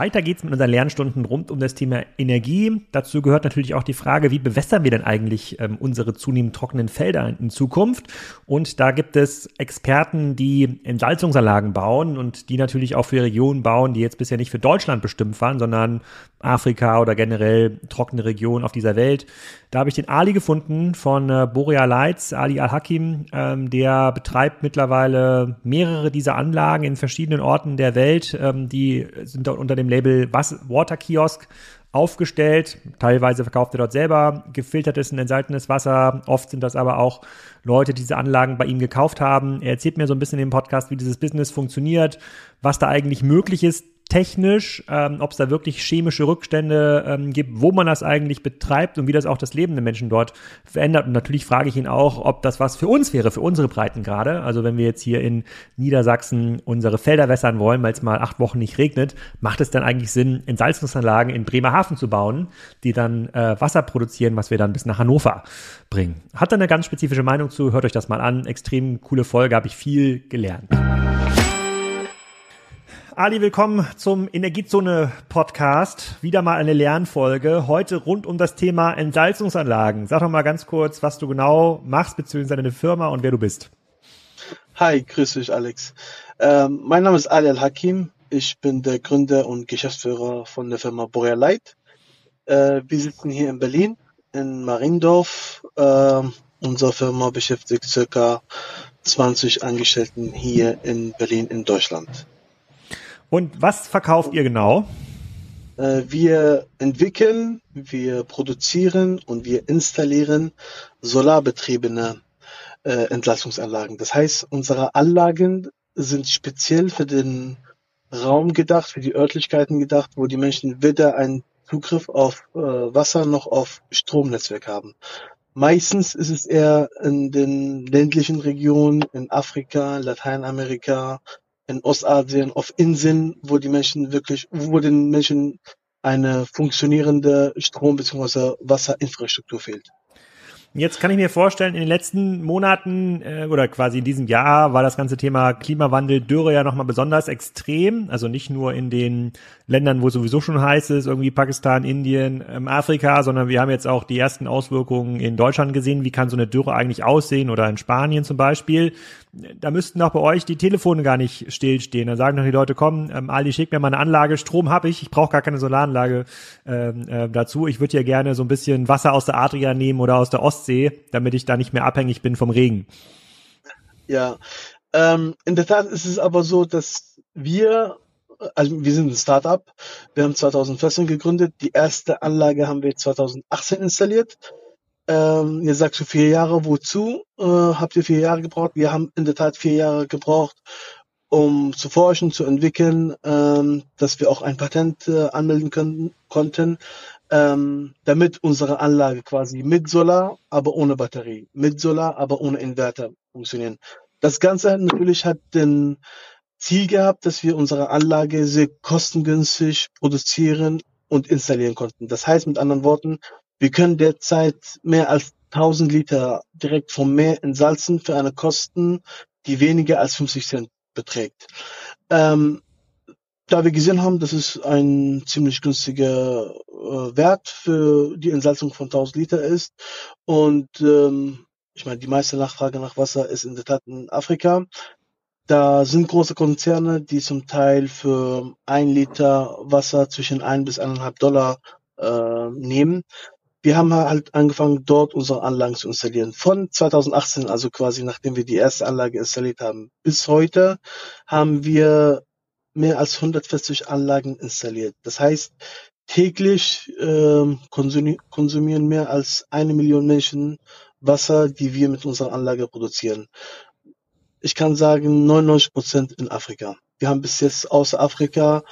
Weiter geht's mit unseren Lernstunden rund um das Thema Energie. Dazu gehört natürlich auch die Frage, wie bewässern wir denn eigentlich ähm, unsere zunehmend trockenen Felder in Zukunft? Und da gibt es Experten, die Entsalzungsanlagen bauen und die natürlich auch für Regionen bauen, die jetzt bisher nicht für Deutschland bestimmt waren, sondern Afrika oder generell trockene Regionen auf dieser Welt. Da habe ich den Ali gefunden von äh, Borea Lights, Ali Al-Hakim. Ähm, der betreibt mittlerweile mehrere dieser Anlagen in verschiedenen Orten der Welt. Ähm, die sind dort unter dem Label Water Kiosk aufgestellt. Teilweise verkauft er dort selber gefiltertes und entsaltenes Wasser. Oft sind das aber auch Leute, die diese Anlagen bei ihm gekauft haben. Er erzählt mir so ein bisschen im Podcast, wie dieses Business funktioniert, was da eigentlich möglich ist technisch, ähm, ob es da wirklich chemische Rückstände ähm, gibt, wo man das eigentlich betreibt und wie das auch das Leben der Menschen dort verändert. Und natürlich frage ich ihn auch, ob das was für uns wäre, für unsere Breitengrade. Also wenn wir jetzt hier in Niedersachsen unsere Felder wässern wollen, weil es mal acht Wochen nicht regnet, macht es dann eigentlich Sinn, Entsalzungsanlagen in Bremerhaven zu bauen, die dann äh, Wasser produzieren, was wir dann bis nach Hannover bringen. Hat da eine ganz spezifische Meinung zu, hört euch das mal an. Extrem coole Folge, habe ich viel gelernt. Ali, willkommen zum Energiezone Podcast. Wieder mal eine Lernfolge. Heute rund um das Thema Entsalzungsanlagen. Sag doch mal ganz kurz, was du genau machst, beziehungsweise deine Firma und wer du bist. Hi, grüß dich, Alex. Ähm, mein Name ist Ali Al-Hakim. Ich bin der Gründer und Geschäftsführer von der Firma Borea Light. Äh, wir sitzen hier in Berlin, in Mariendorf. Äh, unsere Firma beschäftigt circa 20 Angestellten hier in Berlin in Deutschland. Und was verkauft ihr genau? Äh, wir entwickeln, wir produzieren und wir installieren solarbetriebene äh, Entlassungsanlagen. Das heißt, unsere Anlagen sind speziell für den Raum gedacht, für die Örtlichkeiten gedacht, wo die Menschen weder einen Zugriff auf äh, Wasser noch auf Stromnetzwerk haben. Meistens ist es eher in den ländlichen Regionen, in Afrika, Lateinamerika, in Ostasien, auf Inseln, wo die Menschen wirklich, wo den Menschen eine funktionierende Strom- bzw. Wasserinfrastruktur fehlt. Jetzt kann ich mir vorstellen, in den letzten Monaten äh, oder quasi in diesem Jahr war das ganze Thema Klimawandel, Dürre ja nochmal besonders extrem. Also nicht nur in den Ländern, wo es sowieso schon heiß ist, irgendwie Pakistan, Indien, ähm, Afrika, sondern wir haben jetzt auch die ersten Auswirkungen in Deutschland gesehen. Wie kann so eine Dürre eigentlich aussehen oder in Spanien zum Beispiel? Da müssten auch bei euch die Telefone gar nicht stillstehen. Da sagen doch die Leute, komm, ähm, Ali, schick mir mal eine Anlage, Strom habe ich, ich brauche gar keine Solaranlage ähm, äh, dazu. Ich würde ja gerne so ein bisschen Wasser aus der Adria nehmen oder aus der Ostsee, damit ich da nicht mehr abhängig bin vom Regen. Ja, ähm, in der Tat ist es aber so, dass wir, also wir sind ein Startup, wir haben 2014 gegründet, die erste Anlage haben wir 2018 installiert ähm, ihr sagt so vier Jahre, wozu äh, habt ihr vier Jahre gebraucht? Wir haben in der Tat vier Jahre gebraucht, um zu forschen, zu entwickeln, ähm, dass wir auch ein Patent äh, anmelden können, konnten, ähm, damit unsere Anlage quasi mit Solar, aber ohne Batterie, mit Solar, aber ohne Inverter funktionieren. Das Ganze natürlich hat den Ziel gehabt, dass wir unsere Anlage sehr kostengünstig produzieren und installieren konnten. Das heißt mit anderen Worten, wir können derzeit mehr als 1000 Liter direkt vom Meer entsalzen für eine Kosten, die weniger als 50 Cent beträgt. Ähm, da wir gesehen haben, dass es ein ziemlich günstiger äh, Wert für die Entsalzung von 1000 Liter ist und ähm, ich meine, die meiste Nachfrage nach Wasser ist in der Tat in Afrika. Da sind große Konzerne, die zum Teil für ein Liter Wasser zwischen ein bis eineinhalb Dollar äh, nehmen wir haben halt angefangen, dort unsere Anlagen zu installieren. Von 2018, also quasi nachdem wir die erste Anlage installiert haben, bis heute haben wir mehr als 140 Anlagen installiert. Das heißt, täglich äh, konsumieren mehr als eine Million Menschen Wasser, die wir mit unserer Anlage produzieren. Ich kann sagen, 99 Prozent in Afrika. Wir haben bis jetzt außer Afrika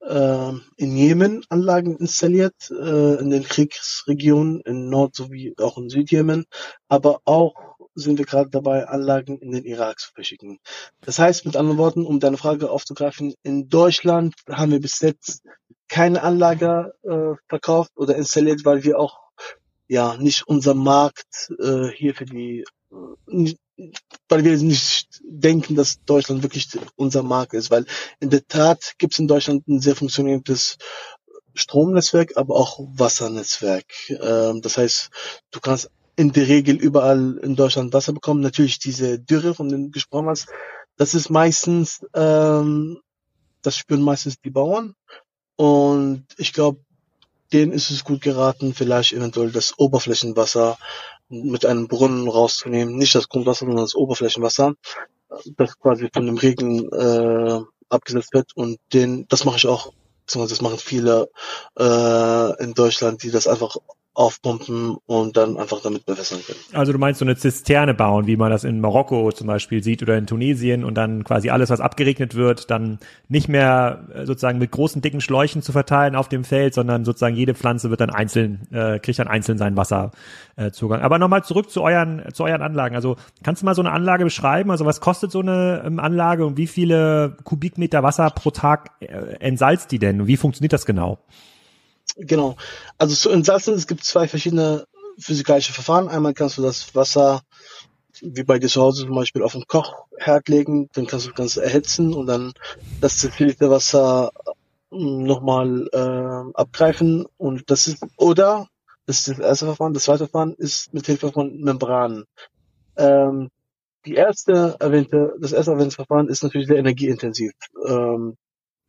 äh, in Jemen Anlagen installiert, äh, in den Kriegsregionen in Nord- sowie auch in Südjemen, aber auch sind wir gerade dabei, Anlagen in den Irak zu verschicken. Das heißt, mit anderen Worten, um deine Frage aufzugreifen, in Deutschland haben wir bis jetzt keine Anlage äh, verkauft oder installiert, weil wir auch ja nicht unser Markt äh, hier für die, äh, weil wir nicht denken, dass Deutschland wirklich unser Markt ist, weil in der Tat gibt es in Deutschland ein sehr funktionierendes Stromnetzwerk, aber auch Wassernetzwerk. Ähm, das heißt, du kannst in der Regel überall in Deutschland Wasser bekommen. Natürlich diese Dürre, von denen du gesprochen hast, das ist meistens, ähm, das spüren meistens die Bauern. Und ich glaube, denen ist es gut geraten, vielleicht eventuell das Oberflächenwasser mit einem Brunnen rauszunehmen. Nicht das Grundwasser, sondern das Oberflächenwasser, das quasi von dem Regen äh, abgesetzt wird. Und den, das mache ich auch, das machen viele äh, in Deutschland, die das einfach aufpumpen und dann einfach damit bewässern können. Also du meinst so eine Zisterne bauen, wie man das in Marokko zum Beispiel sieht oder in Tunesien und dann quasi alles, was abgeregnet wird, dann nicht mehr äh, sozusagen mit großen dicken Schläuchen zu verteilen auf dem Feld, sondern sozusagen jede Pflanze wird dann einzeln, äh, kriegt dann einzeln seinen Wasserzugang. Aber nochmal zurück zu euren, zu euren Anlagen. Also kannst du mal so eine Anlage beschreiben? Also was kostet so eine ähm, Anlage und wie viele Kubikmeter Wasser pro Tag äh, entsalzt die denn? Und wie funktioniert das genau? Genau. Also zu entsalzen, es gibt zwei verschiedene physikalische Verfahren. Einmal kannst du das Wasser, wie bei dir zu Hause zum Beispiel, auf den Kochherd legen, dann kannst du das Ganze erhitzen und dann das destillierte Wasser hm, nochmal äh, abgreifen und das ist, oder, das ist das erste Verfahren, das zweite Verfahren ist mit Hilfe von Membranen. Ähm, die erste erwähnte, das erste erwähnte Verfahren ist natürlich sehr energieintensiv. Ähm,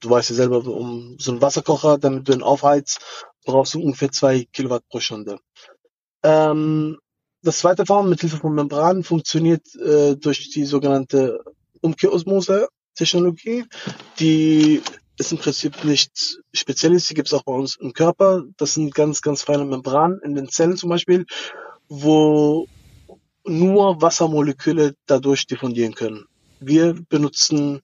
du weißt ja selber, um so einen Wasserkocher, damit du ihn aufheizt, brauchst du ungefähr zwei Kilowatt pro Stunde. Ähm, das zweite Verfahren mit Hilfe von Membranen funktioniert äh, durch die sogenannte Umkehrosmose-Technologie. Die ist im Prinzip nicht speziell ist, die gibt es auch bei uns im Körper. Das sind ganz, ganz feine Membranen in den Zellen zum Beispiel, wo nur Wassermoleküle dadurch diffundieren können. Wir benutzen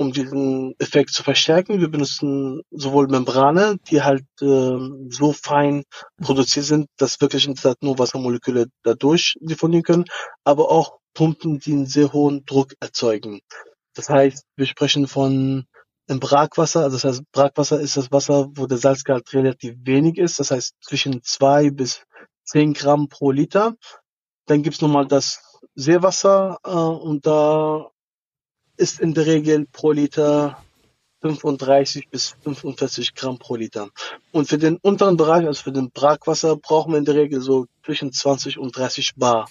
um diesen Effekt zu verstärken. Wir benutzen sowohl Membrane, die halt äh, so fein produziert sind, dass wirklich nur Wassermoleküle dadurch diffundieren können, aber auch Pumpen, die einen sehr hohen Druck erzeugen. Das heißt, wir sprechen von im Brackwasser, also das heißt, Brackwasser ist das Wasser, wo der Salzgehalt relativ wenig ist, das heißt zwischen zwei bis zehn Gramm pro Liter. Dann gibt's nochmal das Seewasser äh, und da ist in der Regel pro Liter 35 bis 45 Gramm pro Liter. Und für den unteren Bereich, also für den Brackwasser, brauchen wir in der Regel so zwischen 20 und 30 Bar.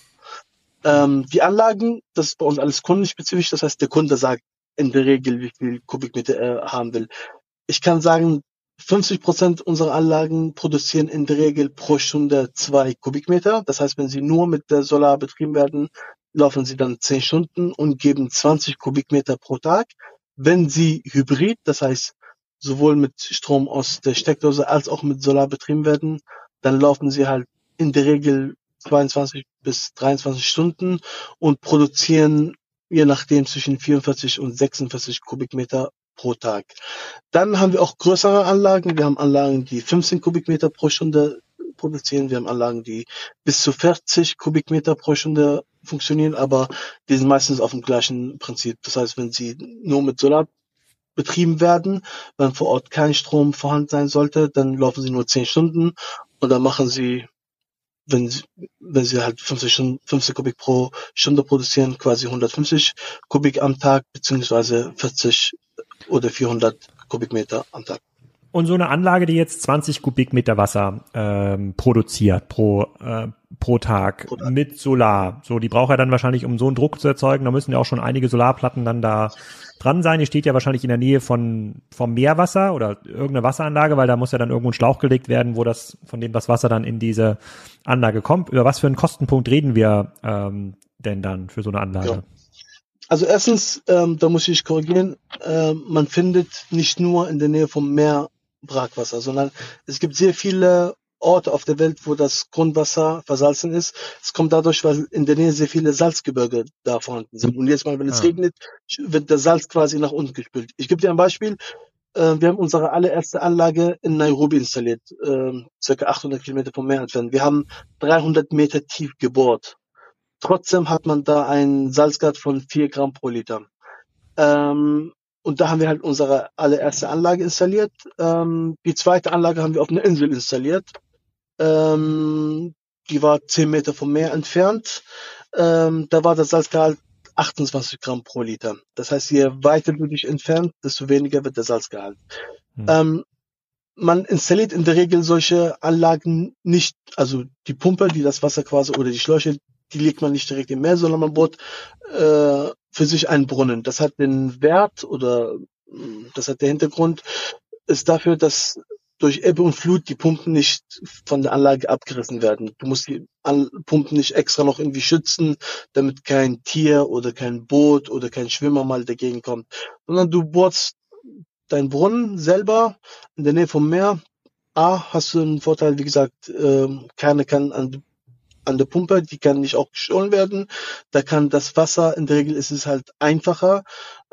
Ähm, die Anlagen, das ist bei uns alles kundenspezifisch, das heißt, der Kunde sagt in der Regel, wie viel Kubikmeter er haben will. Ich kann sagen, 50 Prozent unserer Anlagen produzieren in der Regel pro Stunde zwei Kubikmeter. Das heißt, wenn sie nur mit der Solar betrieben werden, laufen sie dann 10 Stunden und geben 20 Kubikmeter pro Tag. Wenn sie hybrid, das heißt sowohl mit Strom aus der Steckdose als auch mit Solar betrieben werden, dann laufen sie halt in der Regel 22 bis 23 Stunden und produzieren je nachdem zwischen 44 und 46 Kubikmeter pro Tag. Dann haben wir auch größere Anlagen. Wir haben Anlagen, die 15 Kubikmeter pro Stunde produzieren. Wir haben Anlagen, die bis zu 40 Kubikmeter pro Stunde funktionieren, aber die sind meistens auf dem gleichen Prinzip. Das heißt, wenn sie nur mit Solar betrieben werden, wenn vor Ort kein Strom vorhanden sein sollte, dann laufen sie nur 10 Stunden und dann machen sie, wenn sie, wenn sie halt 50, Stunden, 50 Kubik pro Stunde produzieren, quasi 150 Kubik am Tag, beziehungsweise 40 oder 400 Kubikmeter am Tag. Und so eine Anlage, die jetzt 20 Kubikmeter Wasser ähm, produziert pro, äh, pro Tag pro mit Solar. So, die braucht er dann wahrscheinlich, um so einen Druck zu erzeugen. Da müssen ja auch schon einige Solarplatten dann da dran sein. Die steht ja wahrscheinlich in der Nähe von vom Meerwasser oder irgendeine Wasseranlage, weil da muss ja dann irgendwo ein Schlauch gelegt werden, wo das von dem das Wasser dann in diese Anlage kommt. Über was für einen Kostenpunkt reden wir ähm, denn dann für so eine Anlage? Ja. Also erstens, ähm, da muss ich korrigieren, äh, man findet nicht nur in der Nähe vom Meer Brackwasser, sondern es gibt sehr viele Orte auf der Welt, wo das Grundwasser versalzen ist. Es kommt dadurch, weil in der Nähe sehr viele Salzgebirge da vorhanden sind. Und jetzt mal, wenn es ja. regnet, wird der Salz quasi nach unten gespült. Ich gebe dir ein Beispiel. Äh, wir haben unsere allererste Anlage in Nairobi installiert, äh, circa 800 Kilometer vom Meer entfernt. Wir haben 300 Meter tief gebohrt. Trotzdem hat man da einen Salzgehalt von 4 Gramm pro Liter. Ähm, und da haben wir halt unsere allererste Anlage installiert. Ähm, die zweite Anlage haben wir auf einer Insel installiert. Ähm, die war zehn Meter vom Meer entfernt. Ähm, da war das Salzgehalt 28 Gramm pro Liter. Das heißt, je weiter du dich entfernt, desto weniger wird der Salzgehalt. Hm. Ähm, man installiert in der Regel solche Anlagen nicht, also die Pumpe, die das Wasser quasi oder die Schläuche, die legt man nicht direkt im Meer, sondern man bohrt äh, für sich einen Brunnen. Das hat den Wert oder das hat der Hintergrund, ist dafür, dass durch Ebbe und Flut die Pumpen nicht von der Anlage abgerissen werden. Du musst die Pumpen nicht extra noch irgendwie schützen, damit kein Tier oder kein Boot oder kein Schwimmer mal dagegen kommt, sondern du bohrst deinen Brunnen selber in der Nähe vom Meer. A, hast du einen Vorteil, wie gesagt, äh, keine kann an, an der Pumpe, die kann nicht auch gestohlen werden. Da kann das Wasser, in der Regel ist es halt einfacher,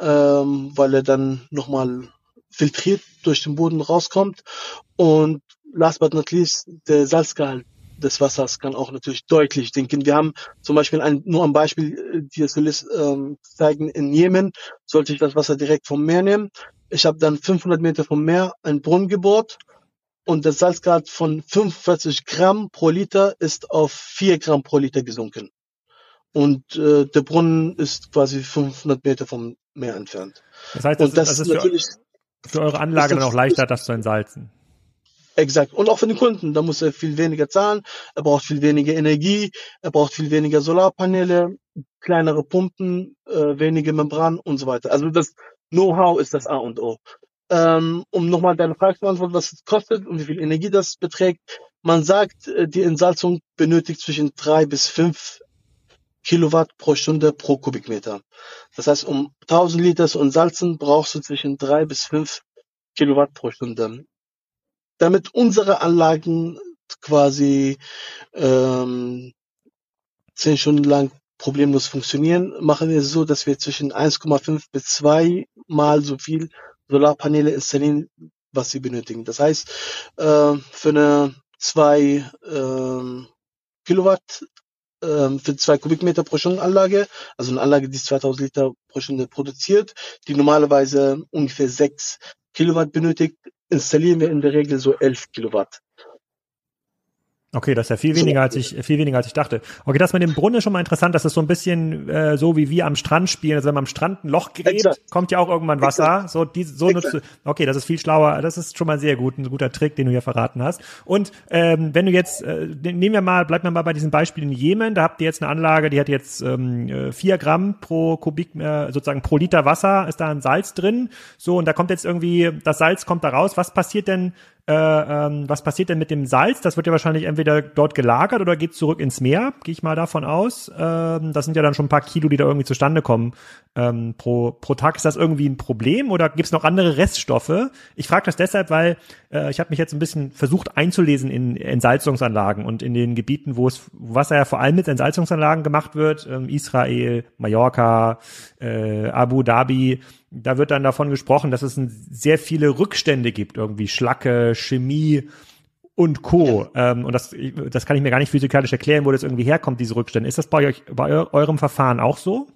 ähm, weil er dann nochmal filtriert durch den Boden rauskommt. Und last but not least, der Salzgehalt des Wassers kann auch natürlich deutlich sinken. Wir haben zum Beispiel ein, nur ein Beispiel, äh, die es will ähm, zeigen, in Jemen sollte ich das Wasser direkt vom Meer nehmen. Ich habe dann 500 Meter vom Meer einen Brunnen gebohrt und der Salzgehalt von 45 Gramm pro Liter ist auf 4 Gramm pro Liter gesunken. Und äh, der Brunnen ist quasi 500 Meter vom Meer entfernt. Das heißt, das, das, ist, das ist natürlich für eure Anlage dann auch leichter, das zu entsalzen. Exakt. Und auch für den Kunden. Da muss er viel weniger zahlen. Er braucht viel weniger Energie. Er braucht viel weniger Solarpaneele, kleinere Pumpen, äh, wenige Membran und so weiter. Also das Know-how ist das A und O. Ähm, um nochmal deine Frage zu beantworten, was es kostet und wie viel Energie das beträgt. Man sagt, äh, die Entsalzung benötigt zwischen drei bis fünf Kilowatt pro Stunde pro Kubikmeter. Das heißt, um 1000 Liter zu entsalzen, brauchst du zwischen drei bis fünf Kilowatt pro Stunde. Damit unsere Anlagen quasi ähm, zehn Stunden lang problemlos funktionieren, machen wir es so, dass wir zwischen 1,5 bis 2 mal so viel Solarpaneele installieren, was sie benötigen. Das heißt, äh, für eine 2 äh, Kilowatt ähm, für zwei Kubikmeter pro Stunde Anlage, also eine Anlage, die 2000 Liter pro Stunde produziert, die normalerweise ungefähr 6 Kilowatt benötigt, installieren wir in der Regel so 11 Kilowatt. Okay, das ist ja viel weniger als ich viel weniger als ich dachte. Okay, das mit dem Brunnen ist schon mal interessant, das ist so ein bisschen äh, so wie wir am Strand spielen, also wenn man am Strand ein Loch gräbt, Exakt. kommt ja auch irgendwann Wasser. Exakt. So die, so nutzt du. Okay, das ist viel schlauer. Das ist schon mal sehr gut, ein guter Trick, den du hier verraten hast. Und ähm, wenn du jetzt äh, nehmen wir mal, bleiben wir mal bei diesem Beispiel in Jemen. Da habt ihr jetzt eine Anlage, die hat jetzt ähm, äh, vier Gramm pro Kubik, äh, sozusagen pro Liter Wasser ist da ein Salz drin. So und da kommt jetzt irgendwie das Salz kommt da raus. Was passiert denn äh, ähm, was passiert denn mit dem Salz? Das wird ja wahrscheinlich entweder dort gelagert oder geht zurück ins Meer, gehe ich mal davon aus. Ähm, das sind ja dann schon ein paar Kilo, die da irgendwie zustande kommen ähm, pro, pro Tag. Ist das irgendwie ein Problem oder gibt es noch andere Reststoffe? Ich frage das deshalb, weil äh, ich habe mich jetzt ein bisschen versucht einzulesen in Entsalzungsanlagen und in den Gebieten, wo es Wasser ja vor allem mit Entsalzungsanlagen gemacht wird, ähm, Israel, Mallorca, äh, Abu Dhabi, da wird dann davon gesprochen, dass es sehr viele Rückstände gibt, irgendwie Schlacke, Chemie und Co. Ähm, und das, das kann ich mir gar nicht physikalisch erklären, wo das irgendwie herkommt, diese Rückstände. Ist das bei euch, bei eurem Verfahren auch so?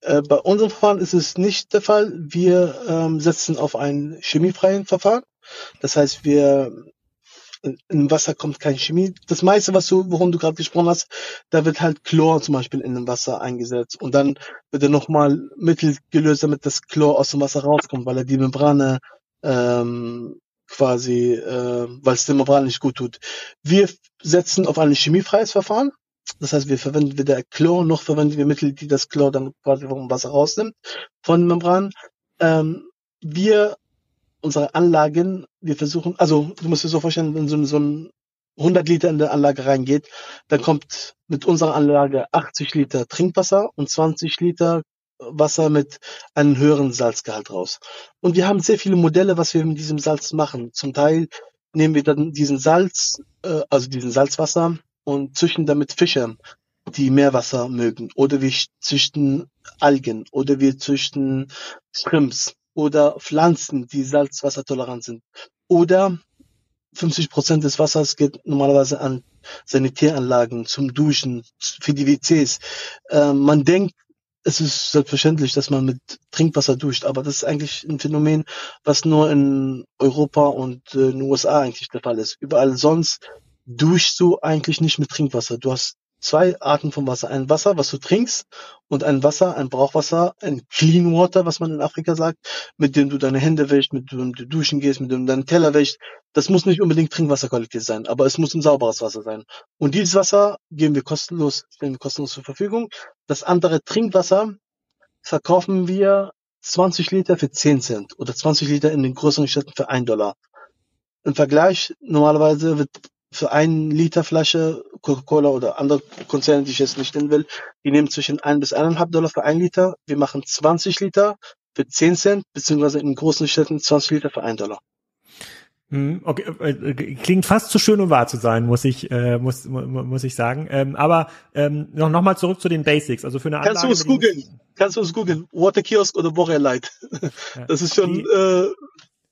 Äh, bei unserem Verfahren ist es nicht der Fall. Wir ähm, setzen auf ein chemiefreien Verfahren. Das heißt, wir im Wasser kommt keine Chemie. Das meiste, was du, worum du gerade gesprochen hast, da wird halt Chlor zum Beispiel in dem Wasser eingesetzt und dann wird er nochmal Mittel gelöst, damit das Chlor aus dem Wasser rauskommt, weil er die Membrane ähm, quasi, äh, weil es der Membran nicht gut tut. Wir setzen auf ein chemiefreies Verfahren. Das heißt, wir verwenden weder Chlor noch verwenden wir Mittel, die das Chlor dann quasi vom Wasser rausnimmt von den Membranen. Ähm, wir unsere Anlagen, wir versuchen, also du musst dir so vorstellen, wenn so, so ein 100 Liter in der Anlage reingeht, dann kommt mit unserer Anlage 80 Liter Trinkwasser und 20 Liter Wasser mit einem höheren Salzgehalt raus. Und wir haben sehr viele Modelle, was wir mit diesem Salz machen. Zum Teil nehmen wir dann diesen Salz, äh, also diesen Salzwasser und züchten damit Fische, die Meerwasser mögen. Oder wir züchten Algen oder wir züchten Shrimps oder Pflanzen, die salzwassertolerant sind. Oder 50 Prozent des Wassers geht normalerweise an Sanitäranlagen, zum Duschen, für die WCs. Äh, man denkt, es ist selbstverständlich, dass man mit Trinkwasser duscht, aber das ist eigentlich ein Phänomen, was nur in Europa und äh, in den USA eigentlich der Fall ist. Überall sonst duschst du eigentlich nicht mit Trinkwasser. Du hast zwei Arten von Wasser. Ein Wasser, was du trinkst und ein Wasser, ein Brauchwasser, ein Clean Water, was man in Afrika sagt, mit dem du deine Hände wäschst, mit dem du duschen gehst, mit dem du deinen Teller wäschst. Das muss nicht unbedingt Trinkwasserqualität sein, aber es muss ein sauberes Wasser sein. Und dieses Wasser geben wir kostenlos, stellen wir kostenlos zur Verfügung. Das andere Trinkwasser verkaufen wir 20 Liter für 10 Cent oder 20 Liter in den größeren Städten für 1 Dollar. Im Vergleich, normalerweise wird für einen Liter Flasche Coca-Cola oder andere Konzerne, die ich jetzt nicht nennen will, die nehmen zwischen ein bis eineinhalb Dollar für ein Liter. Wir machen 20 Liter für 10 Cent, beziehungsweise in großen Städten 20 Liter für ein Dollar. Hm, okay, äh, äh, klingt fast zu schön, um wahr zu sein, muss ich äh, muss muss ich sagen. Ähm, aber ähm, noch noch mal zurück zu den Basics. Also für eine Kannst Anlage, du es googeln? Kannst du es googeln? Water Kiosk oder Warrior Light? Ja, das ist schon die, äh,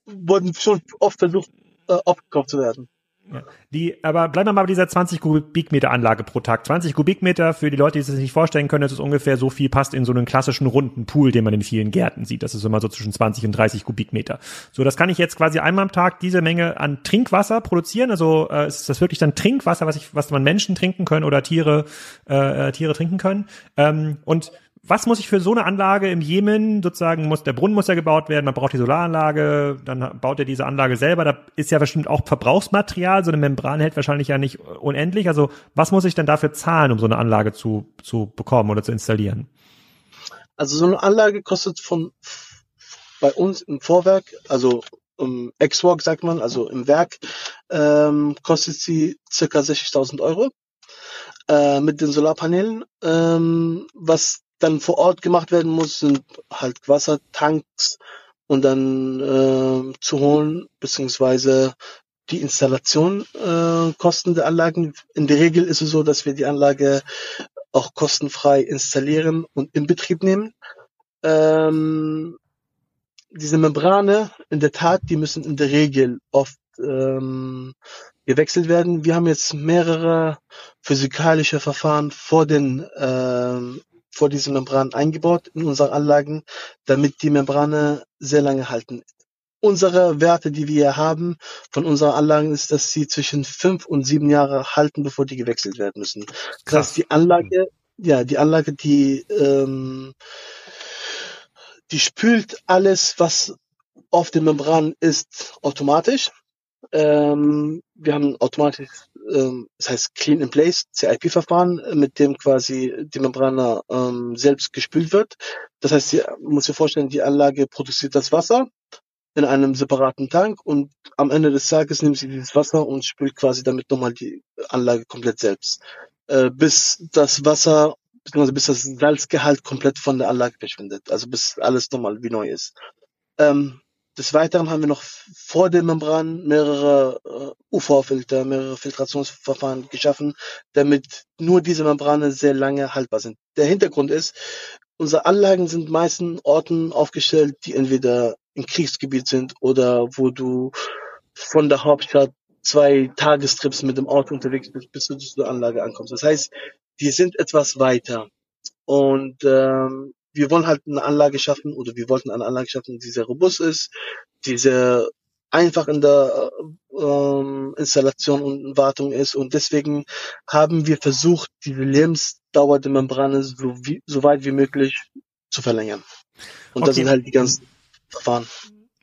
wurden schon oft versucht äh, aufgekauft zu werden. Ja. Die, aber bleiben wir mal bei dieser 20 Kubikmeter Anlage pro Tag. 20 Kubikmeter für die Leute, die sich nicht vorstellen können, das ist ungefähr so viel passt in so einen klassischen runden Pool, den man in vielen Gärten sieht. Das ist immer so zwischen 20 und 30 Kubikmeter. So, das kann ich jetzt quasi einmal am Tag diese Menge an Trinkwasser produzieren. Also äh, ist das wirklich dann Trinkwasser, was ich, was man Menschen trinken können oder Tiere, äh, äh Tiere trinken können. Ähm, und was muss ich für so eine Anlage im Jemen sozusagen muss der Brunnen muss ja gebaut werden, man braucht die Solaranlage, dann baut er diese Anlage selber, da ist ja bestimmt auch Verbrauchsmaterial, so eine Membran hält wahrscheinlich ja nicht unendlich, also was muss ich denn dafür zahlen, um so eine Anlage zu zu bekommen oder zu installieren? Also so eine Anlage kostet von bei uns im Vorwerk, also im Ex-Work sagt man, also im Werk, ähm, kostet sie circa 60.000 Euro äh, mit den Solarpanelen. Ähm, was dann vor Ort gemacht werden muss, sind halt Wassertanks und dann äh, zu holen, beziehungsweise die Installation äh, Kosten der Anlagen. In der Regel ist es so, dass wir die Anlage auch kostenfrei installieren und in Betrieb nehmen. Ähm, diese Membrane, in der Tat, die müssen in der Regel oft ähm, gewechselt werden. Wir haben jetzt mehrere physikalische Verfahren vor den ähm, vor diese Membran eingebaut in unsere Anlagen, damit die Membrane sehr lange halten. Unsere Werte, die wir haben von unseren Anlagen, ist, dass sie zwischen fünf und sieben Jahre halten, bevor die gewechselt werden müssen. Das heißt, die Anlage, ja, die Anlage, die, ähm, die spült alles, was auf den Membranen ist, automatisch. Ähm, wir haben automatisch ähm, das heißt Clean in Place, CIP-Verfahren, mit dem quasi die Membrane ähm, selbst gespült wird. Das heißt, sie muss sich vorstellen, die Anlage produziert das Wasser in einem separaten Tank und am Ende des Tages nimmt sie dieses Wasser und spült quasi damit nochmal die Anlage komplett selbst. Äh, bis das Wasser, beziehungsweise bis das Salzgehalt komplett von der Anlage verschwindet. Also bis alles nochmal wie neu ist. Ähm, des Weiteren haben wir noch vor der Membran mehrere äh, UV-Filter, mehrere Filtrationsverfahren geschaffen, damit nur diese Membrane sehr lange haltbar sind. Der Hintergrund ist, unsere Anlagen sind meisten Orten aufgestellt, die entweder im Kriegsgebiet sind oder wo du von der Hauptstadt zwei Tagestrips mit dem Auto unterwegs bist, bis du zur Anlage ankommst. Das heißt, die sind etwas weiter. Und ähm, wir wollen halt eine Anlage schaffen oder wir wollten eine Anlage schaffen, die sehr robust ist, die sehr einfach in der ähm, Installation und Wartung ist und deswegen haben wir versucht, diese Lebensdauer der Membrane so, wie, so weit wie möglich zu verlängern. Und okay. das sind halt die ganzen Verfahren.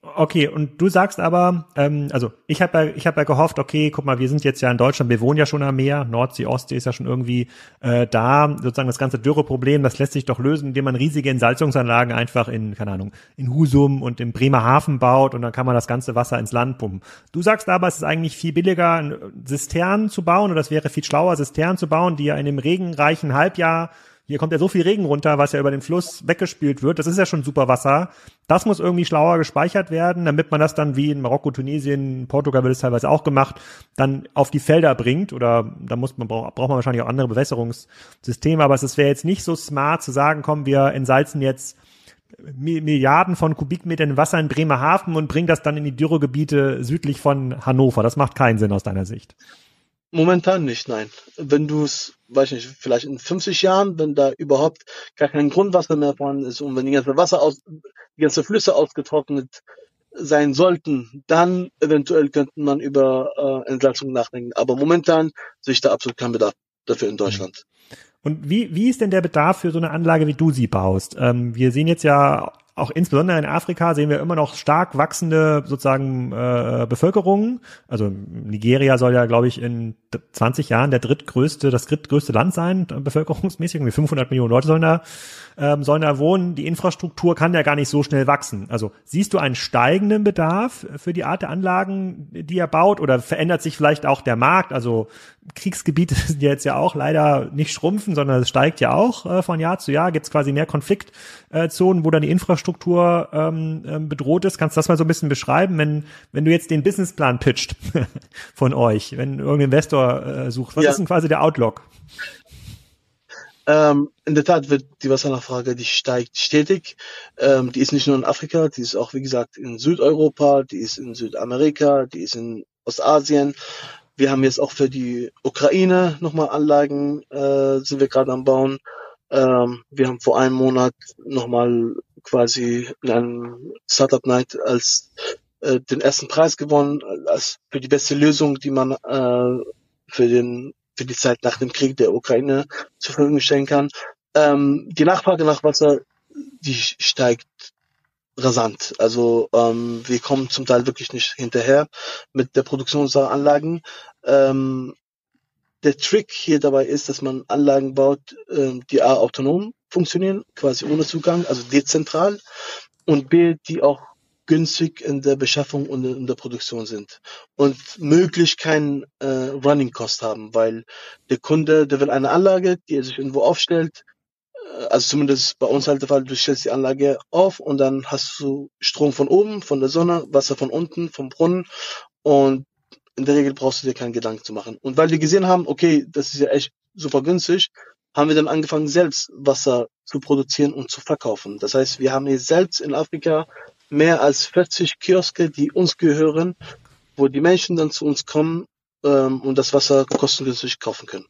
Okay, und du sagst aber, ähm, also ich habe ja, ich habe ja gehofft, okay, guck mal, wir sind jetzt ja in Deutschland, wir wohnen ja schon am Meer, Nordsee, Ostsee ist ja schon irgendwie äh, da, sozusagen das ganze Dürreproblem, das lässt sich doch lösen, indem man riesige Entsalzungsanlagen einfach in, keine Ahnung, in Husum und im Bremerhaven baut und dann kann man das ganze Wasser ins Land pumpen. Du sagst aber, es ist eigentlich viel billiger, Zisternen zu bauen oder es wäre viel schlauer, Zisternen zu bauen, die ja in dem regenreichen Halbjahr hier kommt ja so viel Regen runter, was ja über den Fluss weggespült wird. Das ist ja schon super Wasser. Das muss irgendwie schlauer gespeichert werden, damit man das dann wie in Marokko, Tunesien, Portugal wird es teilweise auch gemacht, dann auf die Felder bringt. Oder da muss man braucht man wahrscheinlich auch andere Bewässerungssysteme. Aber es wäre jetzt nicht so smart zu sagen, komm, wir entsalzen jetzt Milliarden von Kubikmetern Wasser in Bremerhaven und bringen das dann in die Dürregebiete südlich von Hannover. Das macht keinen Sinn aus deiner Sicht. Momentan nicht, nein. Wenn du es, weiß nicht, vielleicht in 50 Jahren, wenn da überhaupt gar kein Grundwasser mehr vorhanden ist und wenn die ganze Wasser aus, die ganze Flüsse ausgetrocknet sein sollten, dann eventuell könnte man über äh, Entsalzung nachdenken. Aber momentan sehe ich da absolut keinen Bedarf dafür in Deutschland. Und wie, wie ist denn der Bedarf für so eine Anlage, wie du sie baust? Ähm, wir sehen jetzt ja auch insbesondere in Afrika sehen wir immer noch stark wachsende sozusagen äh, Bevölkerungen. Also Nigeria soll ja, glaube ich, in 20 Jahren der drittgrößte, das drittgrößte Land sein, bevölkerungsmäßig. Irgendwie 500 Millionen Leute sollen da, ähm, sollen da wohnen. Die Infrastruktur kann ja gar nicht so schnell wachsen. Also siehst du einen steigenden Bedarf für die Art der Anlagen, die er baut? Oder verändert sich vielleicht auch der Markt? Also Kriegsgebiete sind jetzt ja auch leider nicht schrumpfen, sondern es steigt ja auch äh, von Jahr zu Jahr. Gibt es quasi mehr Konfliktzonen, wo dann die Infrastruktur ähm, ähm, bedroht ist. Kannst du das mal so ein bisschen beschreiben, wenn wenn du jetzt den Businessplan pitcht von euch, wenn irgendein Investor äh, sucht? Was ja. ist denn quasi der Outlook? Ähm, in der Tat wird die Wassernachfrage, die steigt stetig. Ähm, die ist nicht nur in Afrika, die ist auch, wie gesagt, in Südeuropa, die ist in Südamerika, die ist in Ostasien. Wir haben jetzt auch für die Ukraine nochmal Anlagen, äh, sind wir gerade am Bauen. Ähm, wir haben vor einem Monat nochmal quasi in einem Startup Night als äh, den ersten Preis gewonnen, als für die beste Lösung, die man äh, für den für die Zeit nach dem Krieg der Ukraine zur Verfügung stellen kann. Ähm, die Nachfrage nach Wasser, die steigt rasant. Also ähm, wir kommen zum Teil wirklich nicht hinterher mit der Produktion unserer Anlagen. Ähm, der Trick hier dabei ist, dass man Anlagen baut, ähm, die A autonom funktionieren, quasi ohne Zugang, also dezentral, und B, die auch günstig in der Beschaffung und in der Produktion sind und möglich keinen äh, Running Cost haben, weil der Kunde, der will eine Anlage, die er sich irgendwo aufstellt, also zumindest bei uns halt der Fall, du stellst die Anlage auf und dann hast du Strom von oben, von der Sonne, Wasser von unten, vom Brunnen und in der Regel brauchst du dir keinen Gedanken zu machen. Und weil wir gesehen haben, okay, das ist ja echt super günstig, haben wir dann angefangen, selbst Wasser zu produzieren und zu verkaufen. Das heißt, wir haben hier selbst in Afrika mehr als 40 Kioske, die uns gehören, wo die Menschen dann zu uns kommen ähm, und das Wasser kostengünstig kaufen können.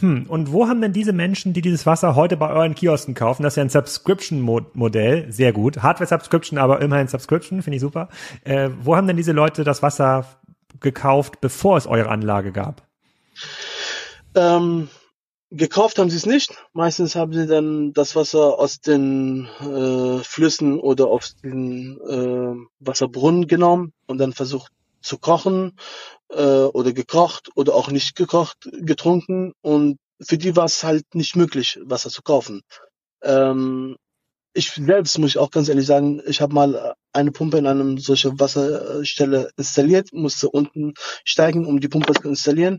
Hm, und wo haben denn diese Menschen, die dieses Wasser heute bei euren Kiosken kaufen, das ist ja ein Subscription-Modell, sehr gut, Hardware-Subscription, aber immerhin Subscription, finde ich super. Äh, wo haben denn diese Leute das Wasser gekauft, bevor es eure Anlage gab? Ähm, gekauft haben sie es nicht. Meistens haben sie dann das Wasser aus den äh, Flüssen oder aus den äh, Wasserbrunnen genommen und dann versucht zu kochen äh, oder gekocht oder auch nicht gekocht, getrunken und für die war es halt nicht möglich, Wasser zu kaufen. Ähm, ich selbst muss ich auch ganz ehrlich sagen, ich habe mal eine Pumpe in einem solchen Wasserstelle installiert, musste unten steigen, um die Pumpe zu installieren.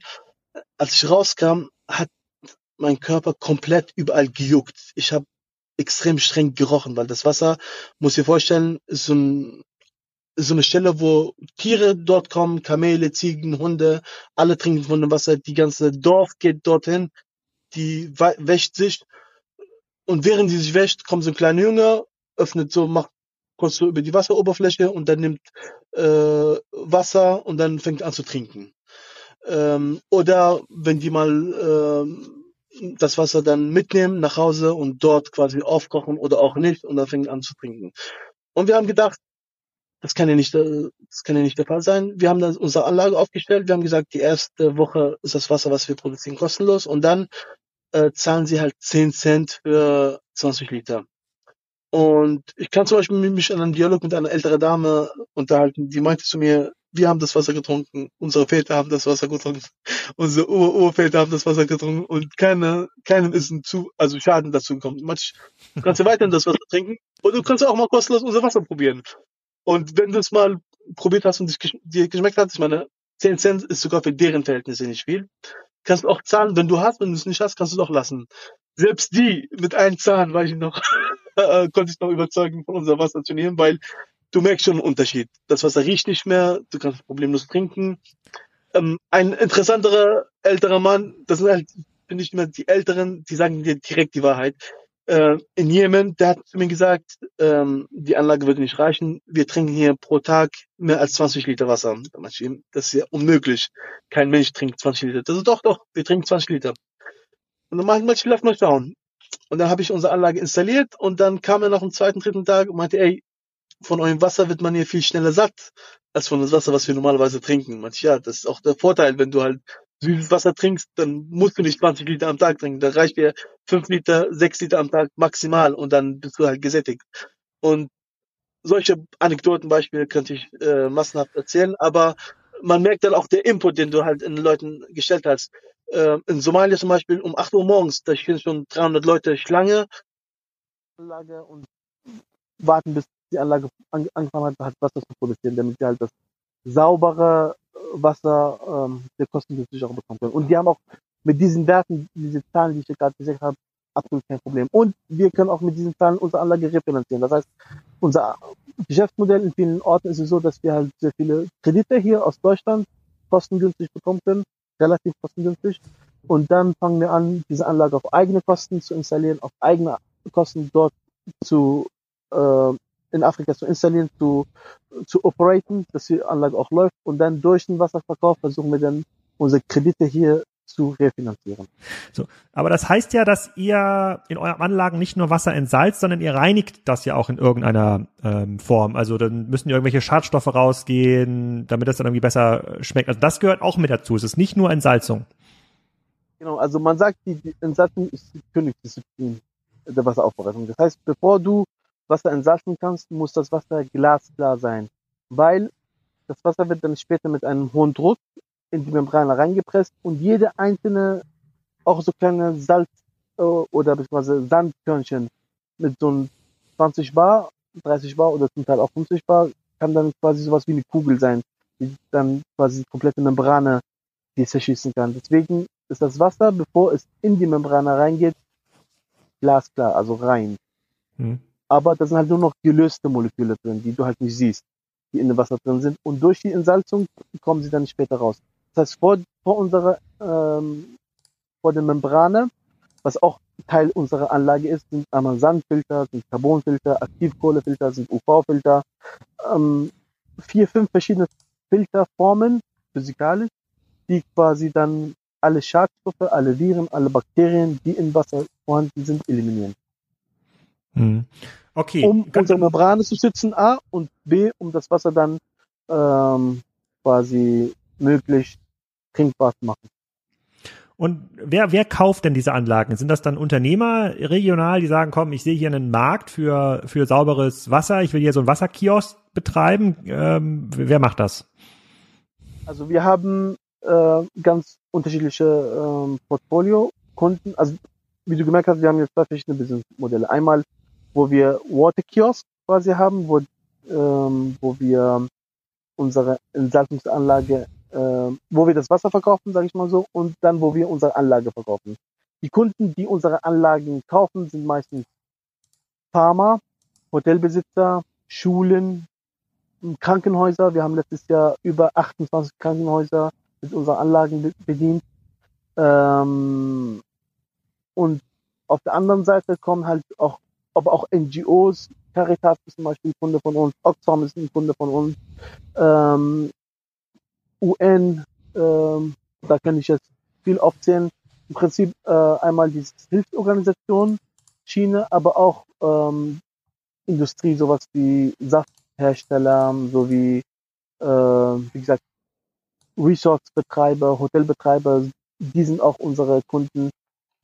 Als ich rauskam, hat mein Körper komplett überall gejuckt. Ich habe extrem streng gerochen, weil das Wasser, muss ich vorstellen, ist so ein so eine Stelle, wo Tiere dort kommen, Kamele, Ziegen, Hunde, alle trinken von dem Wasser, die ganze Dorf geht dorthin, die wäscht sich und während die sich wäscht, kommt so ein kleiner Junge, öffnet so, macht kurz so über die Wasseroberfläche und dann nimmt äh, Wasser und dann fängt an zu trinken. Ähm, oder wenn die mal äh, das Wasser dann mitnehmen nach Hause und dort quasi aufkochen oder auch nicht und dann fängt an zu trinken. Und wir haben gedacht, das kann ja nicht, äh, das kann ja nicht der Fall sein. Wir haben dann unsere Anlage aufgestellt. Wir haben gesagt, die erste Woche ist das Wasser, was wir produzieren, kostenlos. Und dann äh, zahlen sie halt 10 Cent für 20 Liter. Und ich kann zum Beispiel mich an einen Dialog mit einer älteren Dame unterhalten, die meinte zu mir, wir haben das Wasser getrunken, unsere Väter haben das Wasser getrunken, unsere Ur Urväter haben das Wasser getrunken und keiner, keinem ist ein zu, also Schaden dazu gekommen. Manch, kannst du weiterhin das Wasser trinken und du kannst auch mal kostenlos unser Wasser probieren. Und wenn du es mal probiert hast und dir geschmeckt hat, ich meine, 10 Cent ist sogar für deren Verhältnisse nicht viel. Kannst du auch zahlen, wenn du hast, wenn du es nicht hast, kannst du es auch lassen. Selbst die mit einem Zahn, weiß ich noch, äh, konnte ich noch überzeugen, von unser Wasser zu nehmen, weil du merkst schon einen Unterschied. Das Wasser riecht nicht mehr, du kannst problemlos trinken. Ähm, ein interessanterer älterer Mann, das sind halt, finde ich immer die Älteren, die sagen dir direkt die Wahrheit äh, in Jemen, der hat zu mir gesagt, ähm, die Anlage würde nicht reichen. Wir trinken hier pro Tag mehr als 20 Liter Wasser. Das ist ja unmöglich. Kein Mensch trinkt 20 Liter. Das ist doch, doch, wir trinken 20 Liter. Und dann meinte ich, lass mal schauen. Und dann habe ich unsere Anlage installiert und dann kam er nach dem zweiten, dritten Tag und meinte, ey, von eurem Wasser wird man hier viel schneller satt als von dem Wasser, was wir normalerweise trinken. Manch, ja, das ist auch der Vorteil, wenn du halt süßes Wasser trinkst, dann musst du nicht 20 Liter am Tag trinken. Da reicht dir 5 Liter, 6 Liter am Tag maximal und dann bist du halt gesättigt. Und solche Anekdotenbeispiele könnte ich äh, massenhaft erzählen, aber man merkt dann auch der Input, den du halt in den Leuten gestellt hast. Äh, in Somalia zum Beispiel um 8 Uhr morgens, da stehen schon 300 Leute Schlange und warten, bis die Anlage an, angefangen hat, hat Wasser zu produzieren, damit sie halt das saubere Wasser ähm, sehr kostengünstig auch bekommen können. Und die haben auch mit diesen Werten, diese Zahlen, die ich gerade gesagt habe, absolut kein Problem. Und wir können auch mit diesen Zahlen unsere Anlage refinanzieren. Das heißt, unser Geschäftsmodell in vielen Orten ist es so, dass wir halt sehr viele Kredite hier aus Deutschland kostengünstig bekommen können, relativ kostengünstig. Und dann fangen wir an, diese Anlage auf eigene Kosten zu installieren, auf eigene Kosten dort zu äh, in Afrika zu installieren, zu, zu operaten, dass die Anlage auch läuft und dann durch den Wasserverkauf versuchen wir dann unsere Kredite hier zu refinanzieren. So, aber das heißt ja, dass ihr in euren Anlagen nicht nur Wasser entsalzt, sondern ihr reinigt das ja auch in irgendeiner ähm, Form. Also dann müssen irgendwelche Schadstoffe rausgehen, damit das dann irgendwie besser schmeckt. Also das gehört auch mit dazu. Es ist nicht nur Entsalzung. Genau, also man sagt, die, die Entsalzung ist die Königsdisziplin der Wasseraufbereitung. Das heißt, bevor du Wasser entsalzen kannst, muss das Wasser glasklar sein, weil das Wasser wird dann später mit einem hohen Druck in die Membrane reingepresst und jede einzelne, auch so kleine Salz- äh, oder beziehungsweise Sandkörnchen mit so einem 20 Bar, 30 Bar oder zum Teil auch 50 Bar, kann dann quasi sowas wie eine Kugel sein, die dann quasi die komplette Membrane die zerschießen kann. Deswegen ist das Wasser, bevor es in die Membrane reingeht, glasklar, also rein. Hm. Aber da sind halt nur noch gelöste Moleküle drin, die du halt nicht siehst, die in dem Wasser drin sind. Und durch die Entsalzung kommen sie dann später raus. Das heißt, vor, vor unserer, ähm, vor der Membrane, was auch Teil unserer Anlage ist, sind einmal Sandfilter, sind Carbonfilter, Aktivkohlefilter, sind UV-Filter, ähm, vier, fünf verschiedene Filterformen, physikalisch, die quasi dann alle Schadstoffe, alle Viren, alle Bakterien, die im Wasser vorhanden sind, eliminieren. Hm. Okay. Um unsere Membrane zu schützen, A, und B, um das Wasser dann ähm, quasi möglichst trinkbar zu machen. Und wer, wer kauft denn diese Anlagen? Sind das dann Unternehmer regional, die sagen, komm, ich sehe hier einen Markt für, für sauberes Wasser, ich will hier so einen Wasserkiosk betreiben? Ähm, wer macht das? Also wir haben äh, ganz unterschiedliche ähm, Portfolio-Kunden. Also wie du gemerkt hast, wir haben jetzt zwei verschiedene Businessmodelle. Einmal, wo wir Water Kiosk quasi haben, wo, ähm, wo wir unsere Entsalzungsanlage äh, wo wir das Wasser verkaufen, sage ich mal so, und dann, wo wir unsere Anlage verkaufen. Die Kunden, die unsere Anlagen kaufen, sind meistens Pharma, Hotelbesitzer, Schulen, Krankenhäuser. Wir haben letztes Jahr über 28 Krankenhäuser mit unseren Anlagen bedient. Ähm, und auf der anderen Seite kommen halt auch, aber auch NGOs, Caritas ist zum Beispiel ein Kunde von uns, Oxfam ist ein Kunde von uns, ähm, UN, ähm, da kann ich jetzt viel aufzählen. Im Prinzip äh, einmal die Hilfsorganisation Schiene, aber auch ähm, Industrie, sowas wie Safthersteller, sowie, äh, wie gesagt, Resortsbetreiber, Hotelbetreiber, die sind auch unsere Kunden,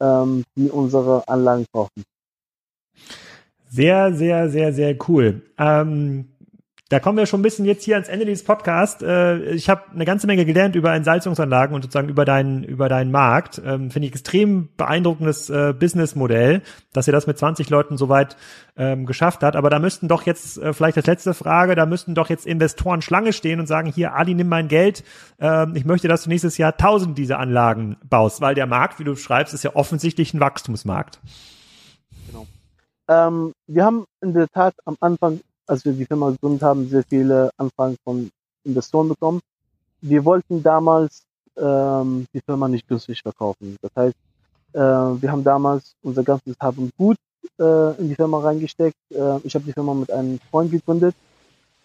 ähm, die unsere Anlagen kaufen. Sehr, sehr, sehr, sehr cool. Ähm, da kommen wir schon ein bisschen jetzt hier ans Ende dieses Podcasts. Äh, ich habe eine ganze Menge gelernt über Entsalzungsanlagen und sozusagen über deinen über deinen Markt. Ähm, Finde ich extrem beeindruckendes äh, Businessmodell, dass ihr das mit 20 Leuten soweit ähm, geschafft hat. Aber da müssten doch jetzt äh, vielleicht als letzte Frage, da müssten doch jetzt Investoren Schlange stehen und sagen: Hier, Adi, nimm mein Geld. Ähm, ich möchte, dass du nächstes Jahr 1000 dieser Anlagen baust, weil der Markt, wie du schreibst, ist ja offensichtlich ein Wachstumsmarkt. Ähm, wir haben in der Tat am Anfang als wir die Firma gegründet haben, sehr viele Anfragen von Investoren bekommen. Wir wollten damals ähm, die Firma nicht günstig verkaufen. Das heißt, äh, wir haben damals unser ganzes Hab und Gut äh, in die Firma reingesteckt. Äh, ich habe die Firma mit einem Freund gegründet.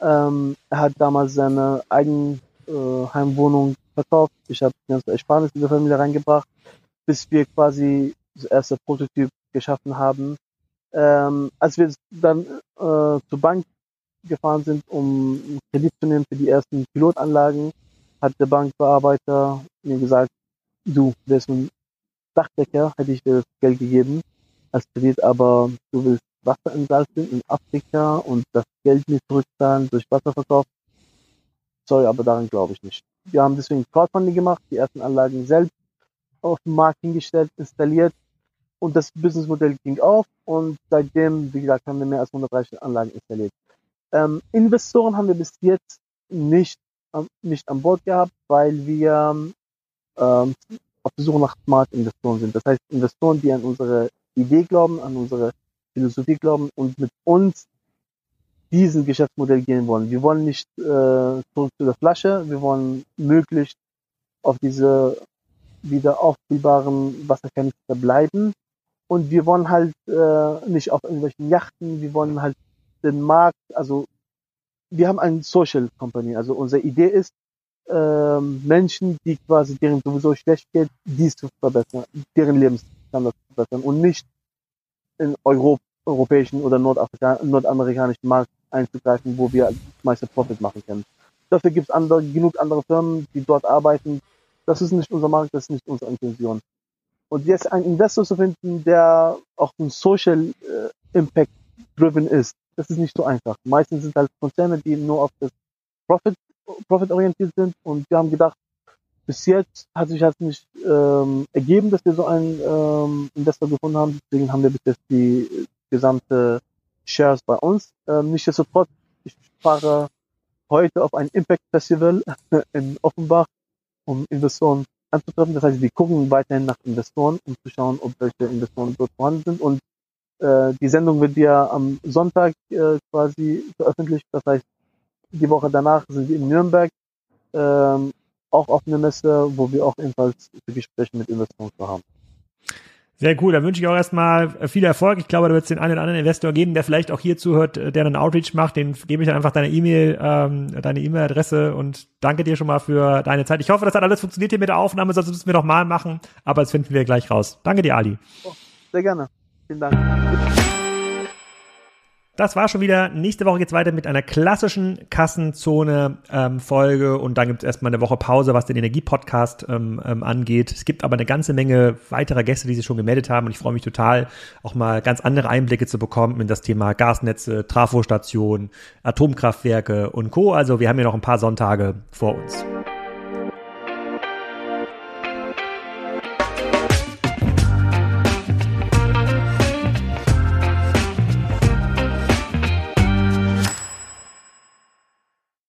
Ähm, er hat damals seine eigene äh, Heimwohnung verkauft. Ich habe die ganze Ersparnis in der Familie reingebracht, bis wir quasi das erste Prototyp geschaffen haben. Ähm, als wir dann äh, zur Bank gefahren sind, um Kredit zu nehmen für die ersten Pilotanlagen, hat der Bankbearbeiter mir gesagt, du, wärst ein Dachdecker, hätte ich dir das Geld gegeben als Kredit, aber du willst Wasser entsalzen in Afrika und das Geld nicht zurückzahlen durch Wasserverkauf. Sorry, aber daran glaube ich nicht. Wir haben deswegen Crowdfunding gemacht, die ersten Anlagen selbst auf den Markt hingestellt, installiert und das Businessmodell ging auf und seitdem, wie gesagt, haben wir mehr als 130 Anlagen installiert. Ähm, Investoren haben wir bis jetzt nicht, ähm, nicht an Bord gehabt, weil wir ähm, auf der Suche nach Smart-Investoren sind. Das heißt, Investoren, die an unsere Idee glauben, an unsere Philosophie glauben und mit uns diesen Geschäftsmodell gehen wollen. Wir wollen nicht äh, zurück zu der Flasche, wir wollen möglichst auf diese wieder auffüllbaren Wasserkanister bleiben. Und wir wollen halt äh, nicht auf irgendwelchen Yachten, wir wollen halt den Markt, also wir haben eine Social Company, also unsere Idee ist, äh, Menschen, die quasi deren sowieso schlecht geht, dies zu verbessern, deren Lebensstandard zu verbessern und nicht in Europa, europäischen oder Nordafrika nordamerikanischen Markt einzugreifen, wo wir meiste Profit machen können. Dafür gibt es andere, genug andere Firmen, die dort arbeiten. Das ist nicht unser Markt, das ist nicht unsere Intention. Und jetzt einen Investor zu finden, der auch ein Social äh, Impact driven ist, das ist nicht so einfach. Meistens sind halt Konzerne, die nur auf das Profit, Profit orientiert sind. Und wir haben gedacht, bis jetzt hat sich das nicht ähm, ergeben, dass wir so einen ähm, Investor gefunden haben. Deswegen haben wir bis jetzt die gesamte Shares bei uns. Ähm, nichtsdestotrotz, ich fahre heute auf ein Impact Festival in Offenbach, um Investoren anzutreffen. Das heißt, wir gucken weiterhin nach Investoren, um zu schauen, ob welche Investoren dort vorhanden sind. Und äh, die Sendung wird ja am Sonntag äh, quasi veröffentlicht. Das heißt, die Woche danach sind wir in Nürnberg, ähm, auch auf einer Messe, wo wir auch ebenfalls Gespräche mit Investoren haben. Sehr cool, da wünsche ich auch erstmal äh, viel Erfolg. Ich glaube, da wird es den einen oder anderen Investor geben, der vielleicht auch hier zuhört, äh, der einen Outreach macht. Den gebe ich dann einfach deine E-Mail, ähm, deine E-Mail-Adresse und danke dir schon mal für deine Zeit. Ich hoffe, das hat alles funktioniert hier mit der Aufnahme, sonst müssen wir noch mal machen, aber das finden wir gleich raus. Danke dir, Ali. Sehr gerne. Vielen Dank. Das war schon wieder. Nächste Woche geht's weiter mit einer klassischen Kassenzone-Folge ähm, und dann gibt's erstmal eine Woche Pause, was den Energiepodcast ähm, ähm, angeht. Es gibt aber eine ganze Menge weiterer Gäste, die sich schon gemeldet haben und ich freue mich total, auch mal ganz andere Einblicke zu bekommen in das Thema Gasnetze, Trafostationen, Atomkraftwerke und Co. Also wir haben ja noch ein paar Sonntage vor uns.